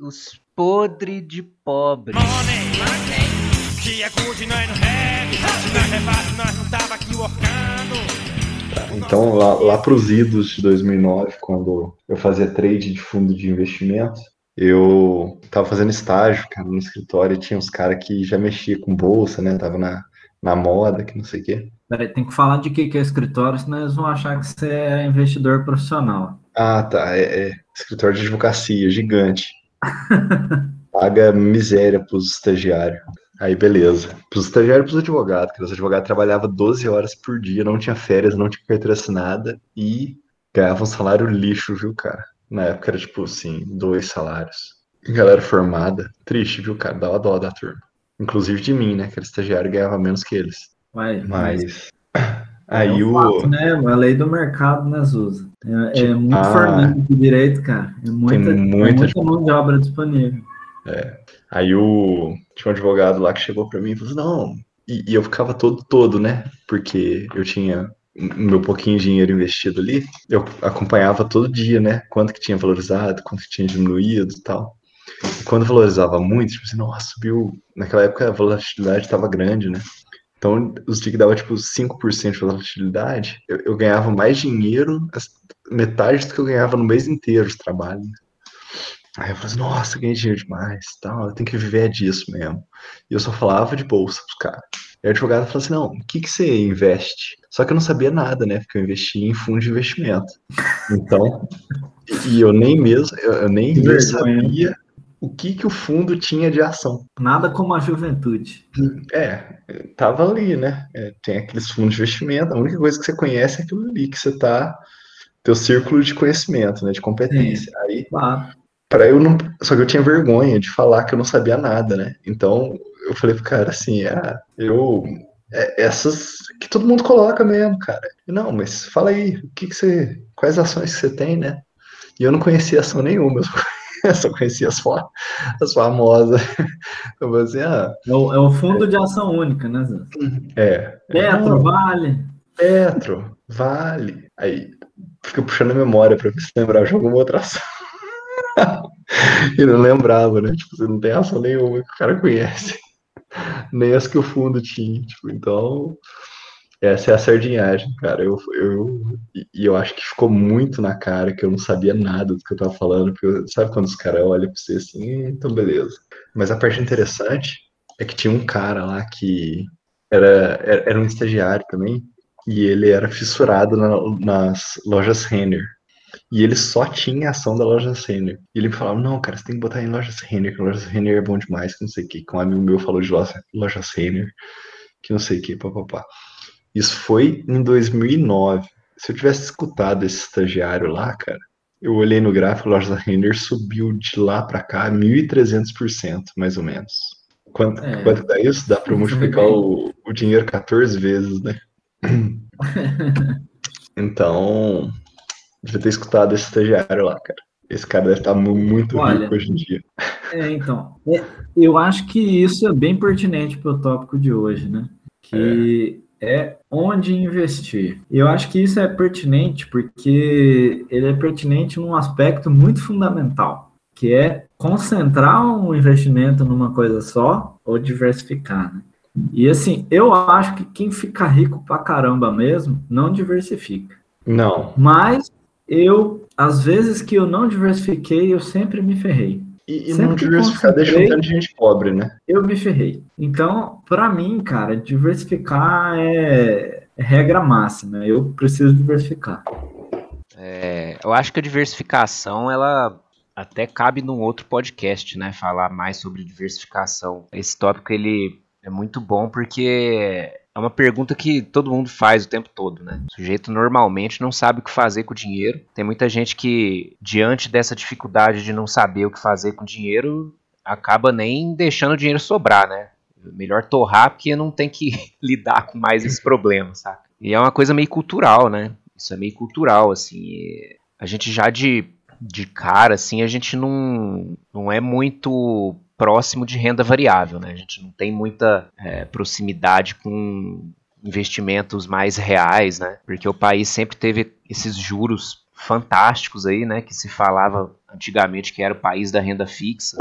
os podre de pobre. Então, lá, lá para os idos de 2009, quando eu fazia trade de fundo de investimento, eu tava fazendo estágio, cara, no escritório, e tinha uns caras que já mexia com bolsa, né? Tava na, na moda, que não sei o quê. Peraí, tem que falar de que, que é escritório, senão eles vão achar que você é investidor profissional. Ah, tá. É, é escritório de advocacia, gigante. Paga miséria pros estagiários. Aí, beleza. Pros estagiários e pros advogados, que os advogados trabalhavam 12 horas por dia, não tinha férias, não tinha carteira assinada e ganhavam um salário lixo, viu, cara? Na época era tipo assim, dois salários. Galera formada. Triste, viu, cara? Dava dó da turma. Inclusive de mim, né? Que era estagiário ganhava menos que eles. Vai, Mas. Aí Aí é um o. fato, né? A lei do mercado, né, Zuza? É, é Tipo, muito ah, formado de direito, cara. É muita, Tem é muita- muita mão de obra disponível. Aí o. Tinha um advogado lá que chegou pra mim e falou assim, não. E, e eu ficava todo, todo, né? Porque eu tinha meu pouquinho de dinheiro investido ali. Eu acompanhava todo dia, né? Quanto que tinha valorizado, quanto que tinha diminuído e tal. E quando valorizava muito, tipo assim, nossa, subiu. Naquela época a volatilidade estava grande, né? Então, os que dava tipo 5% de volatilidade, eu, eu ganhava mais dinheiro, metade do que eu ganhava no mês inteiro de trabalho. Aí eu falei assim, nossa, ganhei dinheiro demais, tal, eu tenho que viver disso mesmo. E eu só falava de bolsa pros caras. E o advogado falou assim, não, o que que você investe? Só que eu não sabia nada, né, porque eu investi em fundo de investimento. Então, e, eu nem mesmo, eu, eu nem né? sabia o que que o fundo tinha de ação. Nada como a juventude. É, tava ali, né? É, tem aqueles fundos de investimento, a única coisa que você conhece é aquilo ali que você tá, teu círculo de conhecimento, né, de competência. Aí, Claro. para eu não, só que eu tinha vergonha de falar que eu não sabia nada, né? Então, eu falei pro cara assim, ah, eu é, essas que todo mundo coloca mesmo, cara. Não, mas fala aí, o que que você, quais ações que você tem, né? E eu não conhecia ação nenhuma, eu só- eu só conhecia as, as famosas. Eu falei assim, ah, É o, é o fundo de ação única, né, Zuza? é. Petro, Vale. Petro, Vale. Aí fica puxando a memória pra ver se lembrava de alguma outra ação. e não lembrava, né? Tipo, você não tem ação nenhuma que o cara conhece. Nem as que o fundo tinha. Tipo, então, essa é a sardinhagem, cara. Eu, eu, e eu acho que ficou muito na cara que eu não sabia nada do que eu tava falando. Porque sabe quando os caras olham pra você assim, "Hum, então beleza. Mas a parte interessante é que tinha um cara lá que era, era, era um estagiário também, e ele era fissurado na- nas lojas Renner. E ele só tinha ação da loja Renner. E ele me falava, não, cara, você tem que botar em lojas Renner, que lojas Renner é bom demais, que não sei o que. Que um amigo meu falou de loja, lojas Renner, que não sei o que, papapá. Isso foi em 2009. Se eu tivesse escutado esse estagiário lá, cara, eu olhei no gráfico, a loja Renner subiu de lá pra cá 1.300%, mais ou menos. Quanto, É. quanto dá isso? Dá pra eu multiplicar o, o dinheiro 14 vezes, né? Então, devia ter escutado esse estagiário lá, cara. Esse cara deve estar mu- muito Olha. rico hoje em dia. É, então, é, eu acho que isso é bem pertinente para o tópico de hoje, né? Que é. onde investir. Eu acho que isso é pertinente porque ele é pertinente num aspecto muito fundamental, que é concentrar um investimento numa coisa só ou diversificar, né? E assim, eu acho que quem fica rico pra caramba mesmo não diversifica. Não. Mas eu, às vezes que eu não diversifiquei, eu sempre me ferrei. E, e não diversificar deixa um tanto de gente pobre, né? Eu me ferrei. Então, para mim, cara, diversificar é, é regra máxima. Eu preciso diversificar. É, eu acho que a diversificação, ela até cabe num outro podcast, né? Falar mais sobre diversificação. Esse tópico, ele é muito bom porque é uma pergunta que todo mundo faz o tempo todo, né? O sujeito normalmente não sabe o que fazer com o dinheiro. Tem muita gente que, diante dessa dificuldade de não saber o que fazer com o dinheiro, acaba nem deixando o dinheiro sobrar, né? Melhor torrar porque não tem que lidar com mais esse problema, saca? E é uma coisa meio cultural, né? Isso é meio cultural, assim. A gente já de, de cara, assim, a gente não, não é muito próximo de renda variável, né? A gente não tem muita é, proximidade com investimentos mais reais, né? Porque o país sempre teve esses juros fantásticos aí, né? Que se falava antigamente que era o país da renda fixa.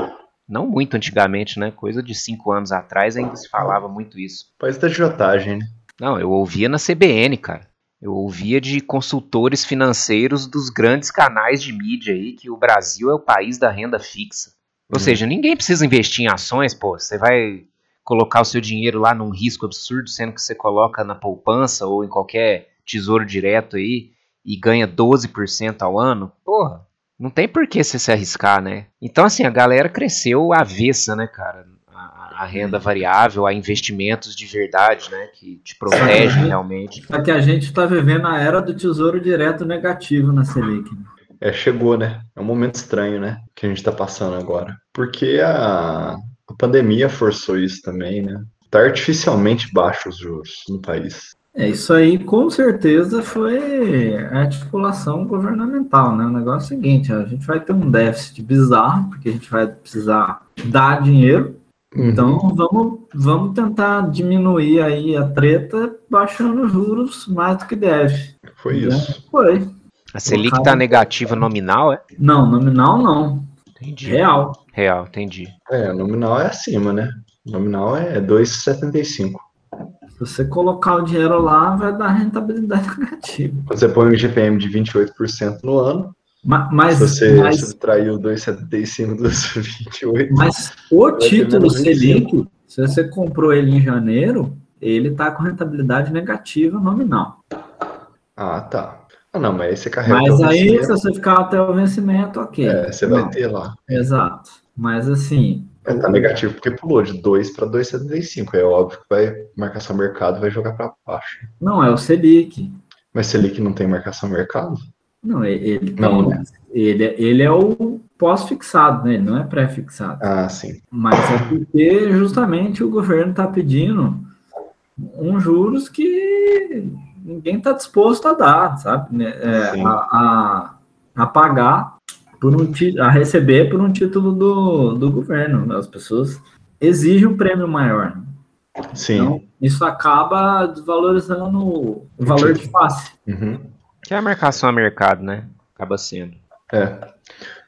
Não muito antigamente, né? Coisa de cinco anos atrás ainda se falava muito isso. País da agiotagem, né? Não, eu ouvia na CBN, cara. Eu ouvia de consultores financeiros dos grandes canais de mídia aí que o Brasil é o país da renda fixa. Ou Uhum. seja, ninguém precisa investir em ações, pô. Você vai colocar o seu dinheiro lá num risco absurdo, sendo que você coloca na poupança ou em qualquer tesouro direto aí e ganha 12% ao ano. Porra, não tem por que você se arriscar, né? Então, assim, a galera cresceu avessa, né, cara? A, a renda variável, a investimentos de verdade, né? Que te protegem realmente. Só que a gente está vivendo a era do tesouro direto negativo na Selic. né? É, chegou, né? É um momento estranho, né? Que a gente tá passando agora. Porque a, a pandemia forçou isso também, né? Tá artificialmente baixo os juros no país. É, isso aí com certeza foi a articulação governamental, né? O negócio é o seguinte, a gente vai ter um déficit bizarro, porque a gente vai precisar dar dinheiro, Uhum. então vamos, vamos tentar diminuir aí a treta baixando os juros mais do que deve. Foi isso. Foi. A Selic cara- tá negativa nominal, é? Não, nominal não, Entendi. real. Real, entendi. É, nominal é acima, né? Nominal é 2,75. Se você colocar o dinheiro lá, vai dar rentabilidade negativa. Quando você põe um GPM de 28% no ano, Ma- Mas, se você mas, subtrair o 2,75 dos 28, mas o título menos 25. Selic, se você comprou ele em janeiro, ele está com rentabilidade negativa nominal. ah, tá. Ah, não, mas aí você carrega Mas aí, se você ficar até o vencimento, ok. é, você vai Não, ter lá. Exato. Mas assim, É, tá negativo porque pulou de 2 para 2,75. É óbvio que vai marcação mercado vai jogar para baixo. não é o Selic. Mas Selic não tem marcação mercado? Não, ele, Não, tem- né? ele, ele é o pós-fixado, né? Ele não é pré-fixado. Ah, sim. Mas é porque justamente o governo está pedindo uns juros que ninguém está disposto a dar, sabe? Né? É, a, a, a pagar por um a receber por um título do, do governo. As pessoas exigem um prêmio maior. né? Sim. Então, isso acaba desvalorizando o valor de face. Uhum. Que é a marcação a mercado, né? Acaba sendo. É.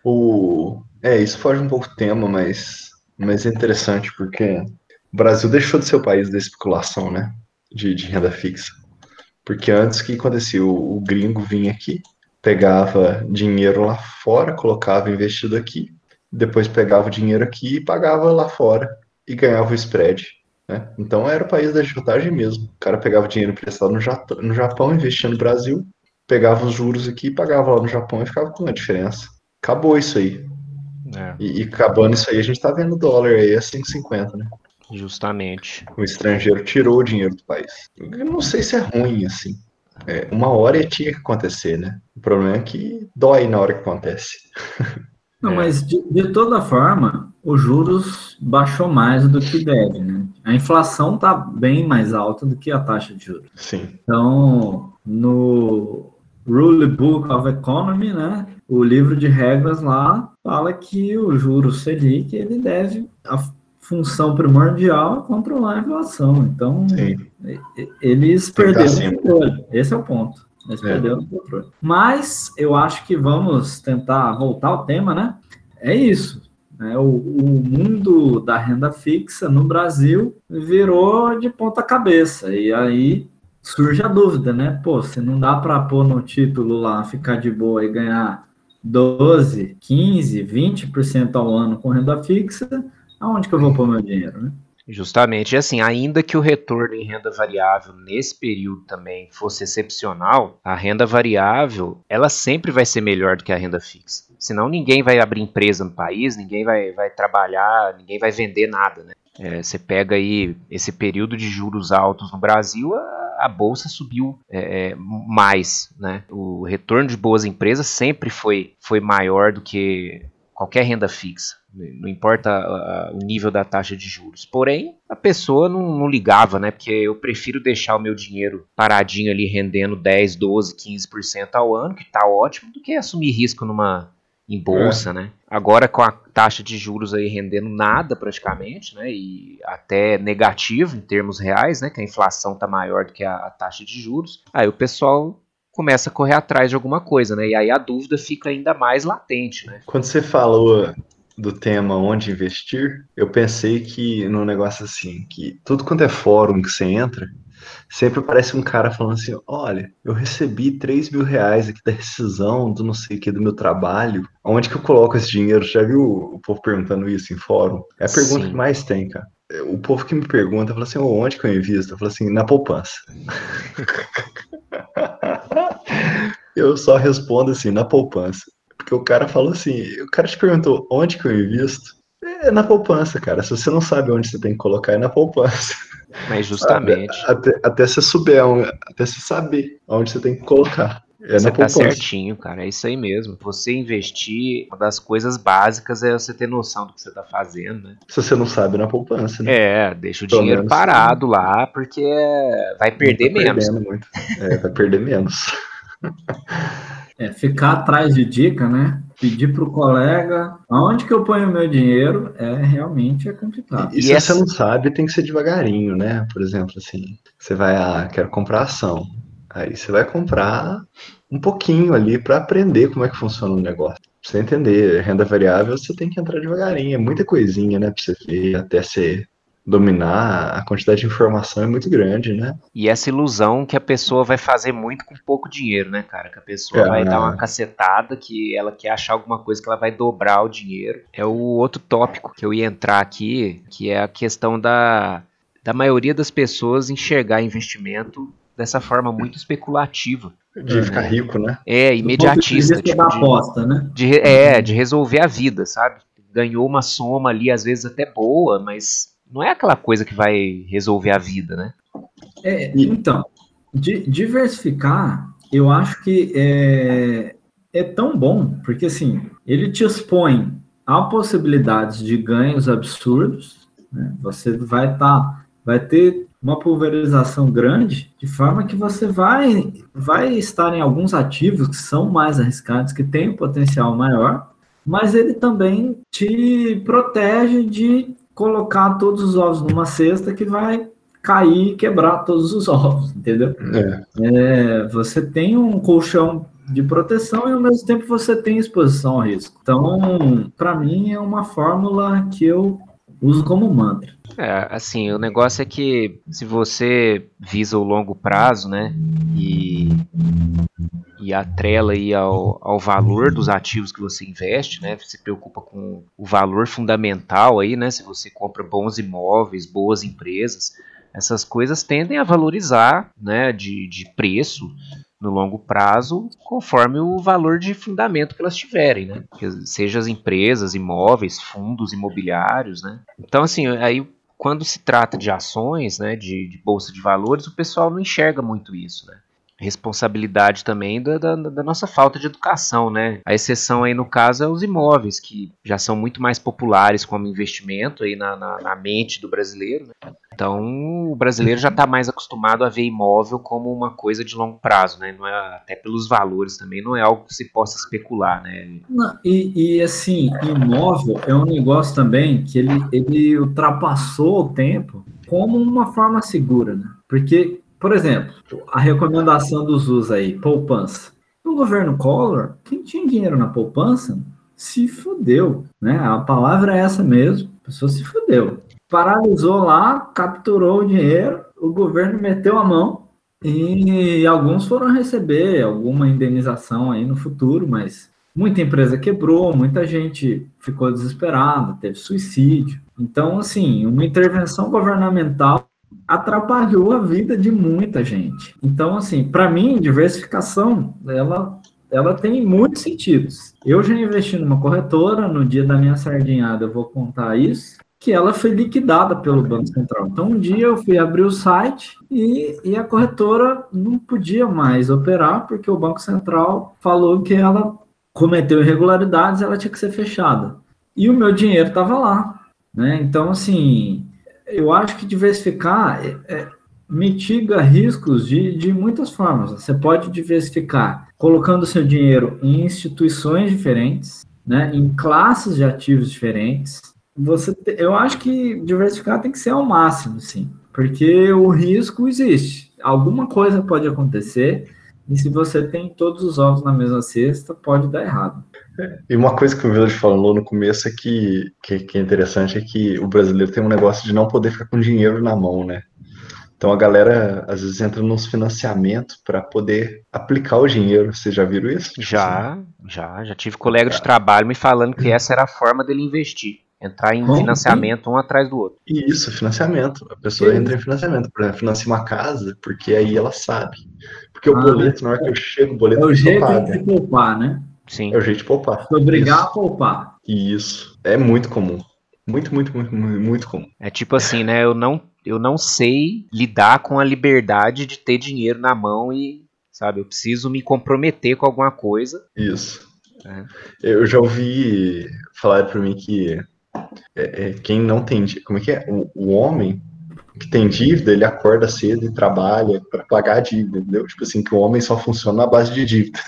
O... é, isso foge um pouco do tema, mas, mas é interessante porque o Brasil deixou de ser o país da especulação, né? De, de renda fixa. Porque antes o que acontecia? O, o gringo vinha aqui, pegava dinheiro lá fora, colocava investido aqui, depois pegava o dinheiro aqui e pagava lá fora e ganhava o spread. Né? Então era o país da agiotagem mesmo. O cara pegava dinheiro emprestado no Jata- no Japão, investia no Brasil, pegava os juros aqui e pagava lá no Japão e ficava com a diferença. Acabou isso aí. É, E, e acabando isso aí, a gente tá vendo o dólar aí a 5,50, né? Justamente. O estrangeiro tirou o dinheiro do país. Eu não sei se é ruim, assim. É, uma hora tinha que acontecer, né? O problema é que dói na hora que acontece. Não, É. mas de, de toda forma, os juros baixou mais do que deve, né? A inflação está bem mais alta do que a taxa de juros. Sim. Então, no Rule Book of Economy, né, o livro de regras lá fala que o juro Selic ele deve função primordial é controlar a inflação. Então, Sim. eles perderam o controle. Esse é o ponto. Eles É. perderam o controle. Mas eu acho que vamos tentar voltar ao tema, né? É isso. né? O, o mundo da renda fixa no Brasil virou de ponta cabeça. E aí surge a dúvida, né? Pô, se não dá para pôr no título lá, ficar de boa e ganhar 12, 15, 20% ao ano com renda fixa, aonde que eu vou pôr meu dinheiro, né? Justamente, assim, ainda que o retorno em renda variável nesse período também fosse excepcional, a renda variável, ela sempre vai ser melhor do que a renda fixa. Senão ninguém vai abrir empresa no país, ninguém vai, vai trabalhar, ninguém vai vender nada, né? É, você pega aí esse período de juros altos no Brasil, a, a bolsa subiu é, é, mais, né? O retorno de boas empresas sempre foi, foi maior do que qualquer renda fixa. Não importa o nível da taxa de juros. Porém, a pessoa não, não ligava, né? Porque eu prefiro deixar o meu dinheiro paradinho ali rendendo 10, 12, 15% ao ano, que tá ótimo, do que assumir risco numa em bolsa, né? Agora com a taxa de juros aí rendendo nada praticamente, né? E até negativo em termos reais, né? Que a inflação tá maior do que a, a taxa de juros. Aí o pessoal começa a correr atrás de alguma coisa, né? E aí a dúvida fica ainda mais latente, né? Quando você falou do tema onde investir, eu pensei que no negócio assim, que tudo quanto é fórum que você entra, sempre aparece um cara falando assim: olha, eu recebi 3 mil reais aqui da rescisão do não sei o que do meu trabalho. Onde que eu coloco esse dinheiro? Já viu o povo perguntando isso em fórum? É a pergunta Sim. que mais tem, cara. O povo que me pergunta fala assim: onde que eu invisto? Eu falo assim: na poupança. eu só respondo assim: na poupança. Porque o cara falou assim: o cara te perguntou onde que eu invisto? É na poupança, cara. Se você não sabe onde você tem que colocar, é na poupança. Mas justamente. Até, até, você souber, até você saber onde você tem que colocar. É você tá certinho, cara. É isso aí mesmo. Você investir, uma das coisas básicas é você ter noção do que você tá fazendo, né? Se você não sabe, na poupança, né? É, deixa o Pelo dinheiro parado lá, porque vai perder tá menos. Muito. É, vai perder menos. É, ficar atrás de dica, né? Pedir para o colega aonde que eu ponho o meu dinheiro é realmente é complicado. E, e se essa... você não sabe, tem que ser devagarinho, né? Por exemplo, assim, você vai, ah, quero comprar ação. Aí você vai comprar um pouquinho ali para aprender como é que funciona o negócio. Pra você entender renda variável, você tem que entrar devagarinho, é muita coisinha, né, para você ver até ser dominar, a quantidade de informação é muito grande, né? E essa ilusão que a pessoa vai fazer muito com pouco dinheiro, né, cara? Que a pessoa é, vai dar uma cacetada que ela quer achar alguma coisa que ela vai dobrar o dinheiro. É o outro tópico que eu ia entrar aqui, que é a questão da, da maioria das pessoas enxergar investimento dessa forma muito especulativa. De ficar rico, né? É, imediatista. Tipo, de, aposta, né? De, é, de resolver a vida, sabe? Ganhou uma soma ali, às vezes até boa, mas não é aquela coisa que vai resolver a vida, né? É, então, diversificar, eu acho que é, é tão bom, porque assim, ele te expõe a possibilidades de ganhos absurdos, né? você vai tá, vai ter uma pulverização grande, de forma que você vai, vai estar em alguns ativos que são mais arriscados, que têm um potencial maior, mas ele também te protege de colocar todos os ovos numa cesta que vai cair e quebrar todos os ovos, entendeu? É. É, você tem um colchão de proteção e ao mesmo tempo você tem exposição ao risco. Então, para mim é uma fórmula que eu uso como mantra. É, assim, o negócio é que se você visa o longo prazo, né, e e atrela aí ao, ao valor dos ativos que você investe, né? Se preocupa com o valor fundamental aí, né? Se você compra bons imóveis, boas empresas, essas coisas tendem a valorizar, né? De, de preço no longo prazo, conforme o valor de fundamento que elas tiverem, né? Seja as empresas, imóveis, fundos imobiliários, né? Então, assim, aí quando se trata de ações, né, de, de bolsa de valores, o pessoal não enxerga muito isso, né? Responsabilidade também da, da, da, nossa falta de educação, né? A exceção aí no caso é os imóveis, que já são muito mais populares como investimento aí na, na, na mente do brasileiro, né? Então o brasileiro já está mais acostumado a ver imóvel como uma coisa de longo prazo, né? Não é, até pelos valores também, não é algo que se possa especular, né? Não, e, e assim, imóvel é um negócio também que ele, ele ultrapassou o tempo como uma forma segura, né? Porque por exemplo, a recomendação dos US aí, poupança. No governo Collor, quem tinha dinheiro na poupança se fudeu, né? A palavra é essa mesmo, a pessoa se fudeu. Paralisou lá, capturou o dinheiro, o governo meteu a mão e alguns foram receber alguma indenização aí no futuro, mas muita empresa quebrou, muita gente ficou desesperada, teve suicídio. Então, assim, uma intervenção governamental atrapalhou a vida de muita gente. Então, assim, para mim, diversificação, ela, ela tem muitos sentidos. Eu já investi numa corretora, no dia da minha sardinhada eu vou contar isso, que ela foi liquidada pelo Banco Central. Então, um dia eu fui abrir o site e, e a corretora não podia mais operar, porque o Banco Central falou que ela cometeu irregularidades, ela tinha que ser fechada. E o meu dinheiro estava lá. Né? Então, assim, eu acho que diversificar é, é, mitiga riscos de, de muitas formas. Você pode diversificar colocando seu dinheiro em instituições diferentes, né, em classes de ativos diferentes. Você, eu acho que diversificar tem que ser ao máximo, sim, porque o risco existe. Alguma coisa pode acontecer E se você tem todos os ovos na mesma cesta, pode dar errado. E uma coisa que o Village falou no começo é que, que, que é interessante é que o brasileiro tem um negócio de não poder ficar com dinheiro na mão, né? Então a galera às vezes entra nos financiamentos para poder aplicar o dinheiro. Vocês já viram isso? Tipo já, assim? já, já tive colega de trabalho me falando que essa era a forma dele investir. Entrar em financiamento um atrás do outro. Isso, financiamento. A pessoa entra em financiamento para financiar uma casa, porque aí ela sabe. Porque o ah, boleto, na hora que eu chego, o boleto é o jeito de poupar, né? Sim. É o jeito de poupar. Se obrigar Isso. a poupar. Isso. É muito comum. Muito, muito, muito, muito, muito comum. É tipo assim, né? Eu não, eu não sei lidar com a liberdade de ter dinheiro na mão e, sabe, eu preciso me comprometer com alguma coisa. Isso. É. Eu já ouvi falar para mim que é, é, quem não tem. Como é que é? O, o, homem que tem dívida, ele acorda cedo e trabalha para pagar a dívida, entendeu? Tipo assim, que o homem só funciona na base de dívida.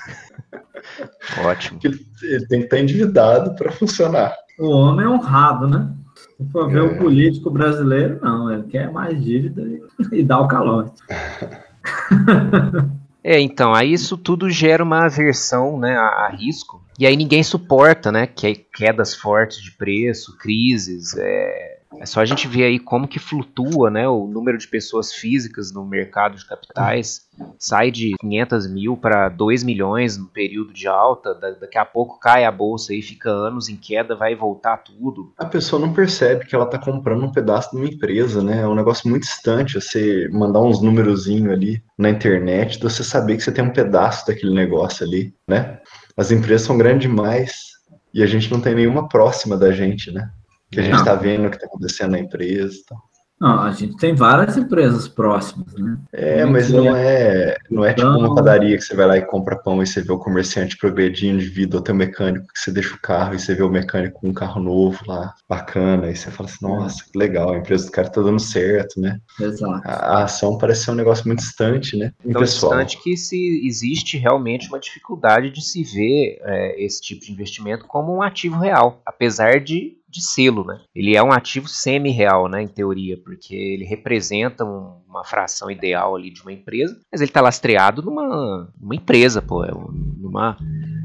Ótimo. Ele, ele tem que estar endividado para funcionar. O homem é honrado, né? Se for ver é. o político brasileiro, não, ele quer mais dívida e, e dá o calor. É, então, aí isso tudo gera uma aversão né, a, a, risco. E aí ninguém suporta, né? Que quedas fortes de preço, crises, é, é só a gente ver aí como que flutua né, o número de pessoas físicas no mercado de capitais. Sai de 500 mil para 2 milhões no período de alta. daqui a pouco cai a bolsa e fica anos em queda, vai voltar tudo. A pessoa não percebe que ela está comprando um pedaço de uma empresa, né? É um negócio muito distante. Você mandar uns númerozinhos ali na internet, você saber que você tem um pedaço daquele negócio ali, né? As empresas são grandes demais e a gente não tem nenhuma próxima da gente, né? Que a gente está vendo o que está acontecendo na empresa. Então. Não, a gente tem várias empresas próximas, né? É, mas não é, não é tipo uma então- padaria que você vai lá e compra pão e você vê o comerciante progredindo de vida, ou tem o mecânico que você deixa o carro e você vê o mecânico com um carro novo lá, bacana, e você fala assim, nossa, que legal, a empresa do cara tá dando certo, né? Exato. A, a ação parece ser um negócio muito distante, né? Tão distante que se existe realmente uma dificuldade de se ver é, esse tipo de investimento como um ativo real, apesar de de selo, né? Ele é um ativo semi-real, né, em teoria, porque ele representa um, uma fração ideal ali de uma empresa, mas ele está lastreado numa, numa empresa, pô, é numa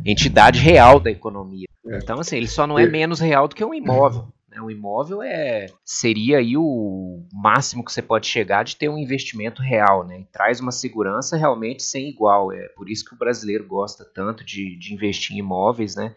entidade real da economia. É. Então, assim, ele só não é menos real do que um imóvel. Né? Um imóvel é seria aí o máximo que você pode chegar de ter um investimento real, né? E traz uma segurança realmente sem igual. É por isso que o brasileiro gosta tanto de, de investir em imóveis, né?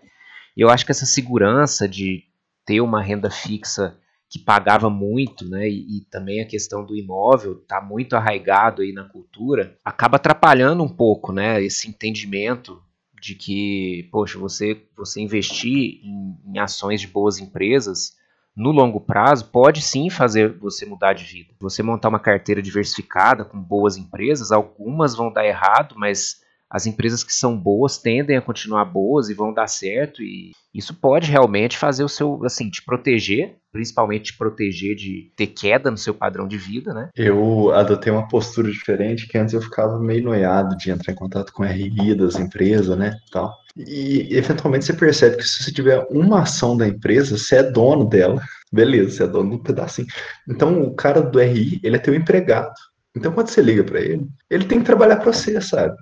E eu acho que essa segurança de ter uma renda fixa que pagava muito, né, e, e também a questão do imóvel está muito arraigado aí na cultura, acaba atrapalhando um pouco, né, esse entendimento de que, poxa, você, você investir em, em ações de boas empresas no longo prazo pode sim fazer você mudar de vida. Você montar uma carteira diversificada com boas empresas, algumas vão dar errado, mas as empresas que são boas tendem a continuar boas e vão dar certo e isso pode realmente fazer o seu, assim, te proteger, principalmente te proteger de ter queda no seu padrão de vida, né? Eu adotei uma postura diferente, que antes eu ficava meio noiado de entrar em contato com RI das empresas, né, tal. E eventualmente você percebe que se você tiver uma ação da empresa, você é dono dela. Beleza, você é dono do pedacinho. Então o cara do RI, ele é teu empregado. Então quando você liga para ele, ele tem que trabalhar para você, sabe?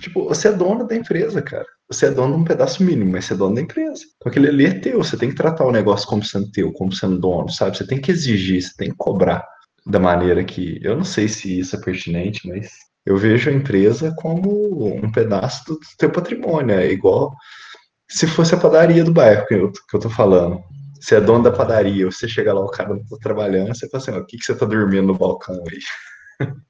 Tipo, você é dono da empresa, cara. Você é dono de um pedaço mínimo, mas você é dono da empresa. Então aquele ali é teu. Você tem que tratar o negócio como sendo teu, como sendo dono, sabe? Você tem que exigir, você tem que cobrar da maneira que. Eu não sei se isso é pertinente, mas eu vejo a empresa como um pedaço do teu patrimônio. É igual se fosse a padaria do bairro que eu, que eu tô falando. Você é dono da padaria, você chega lá, o cara não tá trabalhando, você fala assim, o que, que você tá dormindo no balcão aí?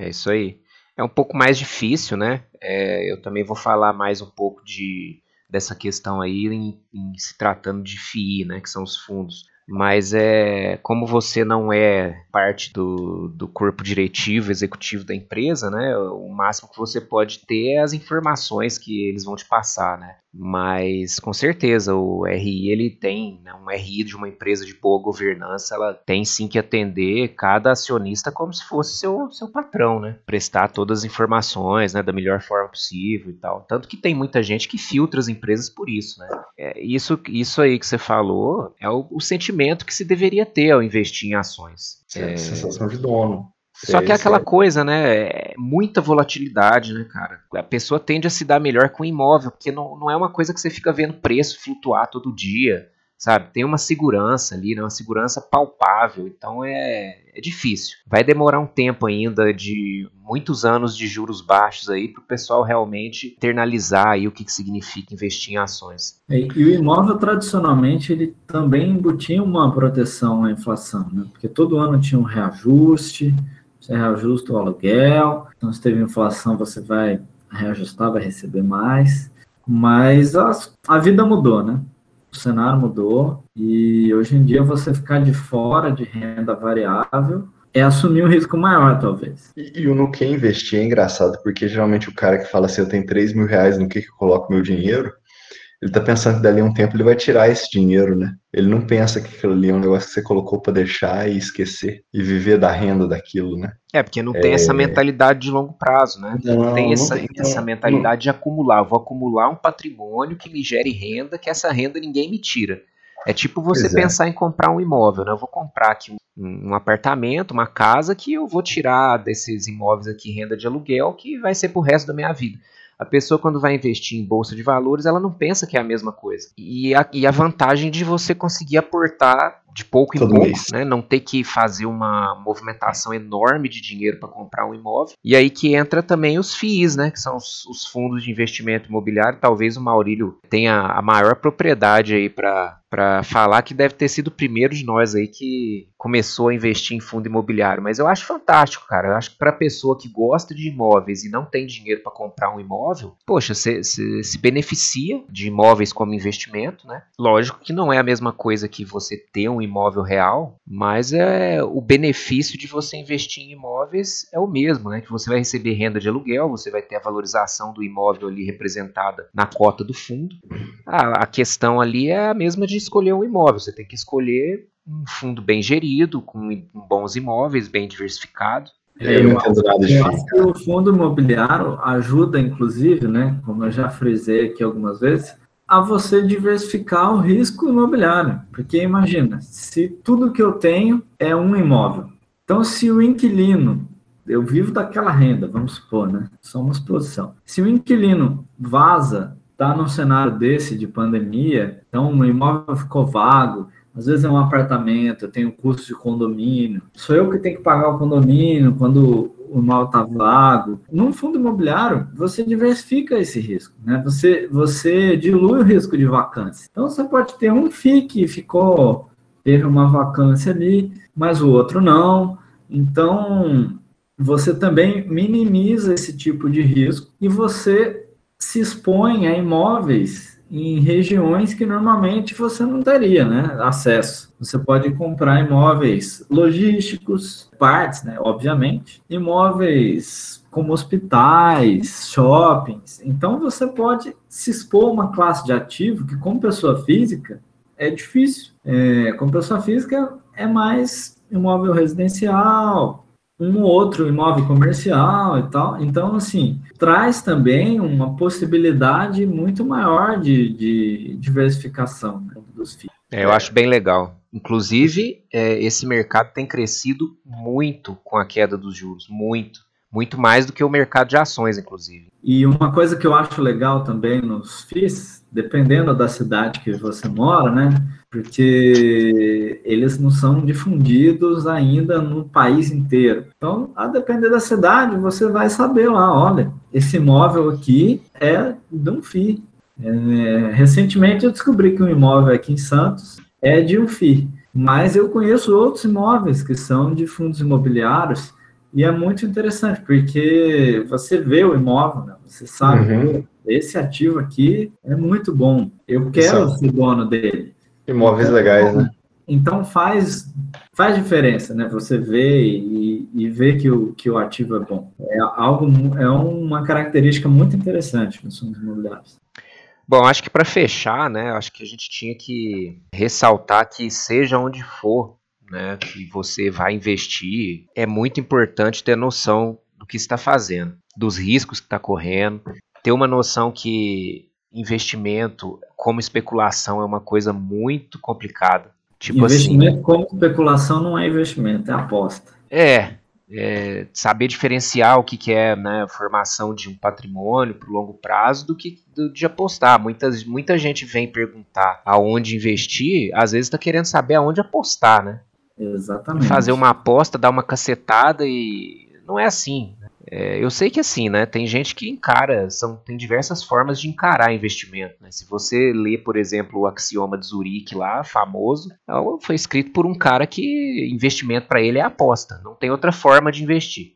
É isso aí é um pouco mais difícil, né? É, eu também vou falar mais um pouco de, dessa questão aí em, em, se tratando de FII, né? Que são os fundos. Mas é como você não é parte do, do corpo diretivo, executivo da empresa, né? O máximo que você pode ter é as informações que eles vão te passar, né? Mas com certeza o RI ele tem, né, um RI de uma empresa de boa governança, ela tem sim que atender cada acionista como se fosse seu, seu patrão, né? Prestar todas as informações, né, da melhor forma possível e tal. Tanto que tem muita gente que filtra as empresas por isso, né? É, isso, isso aí que você falou é o, o sentimento que se deveria ter ao investir em ações. É, sensação de dono. Só que é aquela coisa, né? É muita volatilidade, né, cara? A pessoa tende a se dar melhor com imóvel, porque não, não é uma coisa que você fica vendo preço flutuar todo dia sabe? Tem uma segurança ali, né? uma segurança palpável, então é, é difícil. Vai demorar um tempo ainda de muitos anos de juros baixos aí para o pessoal realmente internalizar aí o que, que significa investir em ações. E, e, o imóvel tradicionalmente ele também embutia uma proteção à inflação, né? Porque todo ano tinha um reajuste, você reajusta o aluguel, então se teve inflação você vai reajustar, vai receber mais, mas a, a vida mudou, né? O cenário mudou e hoje em dia você ficar de fora de renda variável é assumir um risco maior, talvez. E, e o no que investir é engraçado, porque geralmente o cara que fala assim, eu tenho 3 mil reais, no que, que eu coloco meu dinheiro, ele tá pensando que dali a um tempo ele vai tirar esse dinheiro, né? Ele não pensa que aquilo ali é um negócio que você colocou para deixar e esquecer e viver da renda daquilo, né? É, porque não tem é... essa mentalidade de longo prazo, né? Não, não tem, essa, não tem essa mentalidade não. de acumular. Eu vou acumular um patrimônio que me gere renda, que essa renda ninguém me tira. É tipo você Exato. pensar em comprar um imóvel, né? Eu vou comprar aqui um, um, apartamento, uma casa que eu vou tirar desses imóveis aqui renda de aluguel que vai ser pro resto da minha vida. A pessoa, quando vai investir em bolsa de valores, ela não pensa que é a mesma coisa. E a, e a vantagem de você conseguir aportar de pouco em Todo pouco, mês. né? Não ter que fazer uma movimentação enorme de dinheiro para comprar um imóvel. E aí que entra também os FIIs, né? Que são os, os fundos de investimento imobiliário. Talvez o Maurílio tenha a maior propriedade aí para para falar que deve ter sido o primeiro de nós aí que começou a investir em fundo imobiliário. Mas eu acho fantástico, cara. Eu acho que para pessoa que gosta de imóveis e não tem dinheiro para comprar um imóvel, poxa, você se beneficia de imóveis como investimento, né? Lógico que não é a mesma coisa que você ter um imóvel real, mas é o benefício de você investir em imóveis é o mesmo, né? Que você vai receber renda de aluguel, você vai ter a valorização do imóvel ali representada na cota do fundo. A, a questão ali é a mesma de escolher um imóvel. Você tem que escolher um fundo bem gerido, com bons imóveis, bem diversificado. É, eu não entendo nada de O fundo imobiliário ajuda, inclusive, né, como eu já frisei aqui algumas vezes, a você diversificar o risco imobiliário. Porque imagina, se tudo que eu tenho é um imóvel. Então, se o inquilino, eu vivo daquela renda, vamos supor, né? Só uma exposição. Se o inquilino vaza, está num cenário desse de pandemia, então o imóvel ficou vago, às vezes é um apartamento, eu tenho custo de condomínio, sou eu que tenho que pagar o condomínio quando o mal está vago. Num fundo imobiliário, você diversifica esse risco, né? Você, você dilui o risco de vacância. Então, você pode ter um FII que ficou, teve uma vacância ali, mas o outro não. Então, você também minimiza esse tipo de risco e você se expõe a imóveis em regiões que normalmente você não teria né, acesso. Você pode comprar imóveis logísticos, partes, né, obviamente, imóveis como hospitais, shoppings. Então você pode se expor a uma classe de ativo que, como pessoa física, é difícil. É, como pessoa física, é mais imóvel residencial, um outro imóvel comercial e tal. Então, assim, traz também uma possibilidade muito maior de, de diversificação né, dos FIIs. É, eu acho bem legal. Inclusive, é, esse mercado tem crescido muito com a queda dos juros, muito. Muito mais do que o mercado de ações, inclusive. E uma coisa que eu acho legal também nos FIIs, dependendo da cidade que você mora, né? porque eles não são difundidos ainda no país inteiro. Então, a depender da cidade, você vai saber lá, olha, esse imóvel aqui é de um FII. É, recentemente eu descobri que um imóvel aqui em Santos é de um FII, mas eu conheço outros imóveis que são de fundos imobiliários e é muito interessante, porque você vê o imóvel, né? você sabe, uhum. esse ativo aqui é muito bom, eu quero ser dono dele. Imóveis legais, né? Então faz, faz diferença, né? Você vê e, e vê que o, que o ativo é bom. É algo, é uma característica muito interessante nos fundos imobiliários. Bom, acho que para fechar, né? Acho que a gente tinha que ressaltar que seja onde for, né? Que você vai investir, é muito importante ter noção do que está fazendo, dos riscos que está correndo, ter uma noção que investimento como especulação é uma coisa muito complicada. Tipo investimento assim, como especulação não é investimento, é aposta. É, é, saber diferenciar o que, que é né, a formação de um patrimônio para o longo prazo do que do, de apostar. Muitas, muita gente vem perguntar aonde investir, às vezes está querendo saber aonde apostar, né? Exatamente. Fazer uma aposta, dar uma cacetada e não é assim. Né? É, eu sei que assim, né? Tem gente que encara, são, tem diversas formas de encarar investimento. Né? Se você lê, por exemplo, o axioma de Zurique lá, famoso, é foi escrito por um cara que investimento para ele é aposta. Não tem outra forma de investir.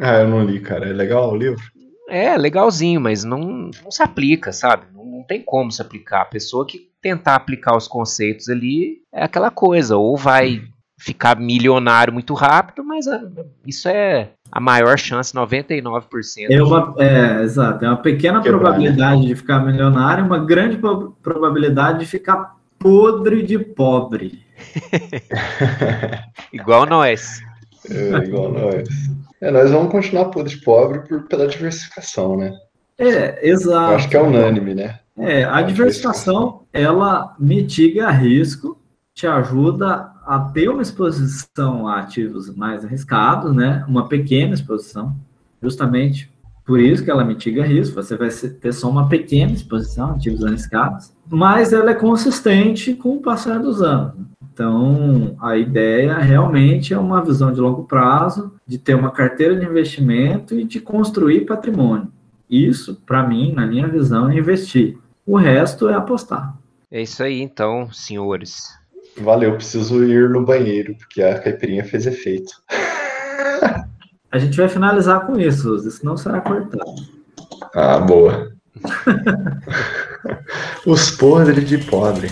Ah, eu não li, cara. É legal o livro? É, legalzinho, mas não, não se aplica, sabe? Não, não tem como se aplicar. A pessoa que tentar aplicar os conceitos ali é aquela coisa, ou vai ficar milionário muito rápido, mas é, isso é a maior chance, 99%. É uma, é, exato, é uma pequena Quebrar, probabilidade né? de ficar milionário, uma grande probabilidade de ficar podre de pobre. igual nós. É, igual nós. É, nós vamos continuar podre de pobre por, pela diversificação, né? É, exato. Eu acho que é unânime, né? É, a, diversificação, ela mitiga risco, te ajuda a ter uma exposição a ativos mais arriscados, né? Uma pequena exposição, justamente por isso que ela mitiga risco. Você vai ter só uma pequena exposição a ativos arriscados, mas ela é consistente com o passar dos anos. Então, a ideia realmente é uma visão de longo prazo, de ter uma carteira de investimento e de construir patrimônio. Isso, para mim, na minha visão, é investir. O resto é apostar. É isso aí, então, senhores. Valeu, preciso ir no banheiro, porque a caipirinha fez efeito. A gente vai finalizar com isso, senão será cortado. Ah, boa. Os podres de pobre.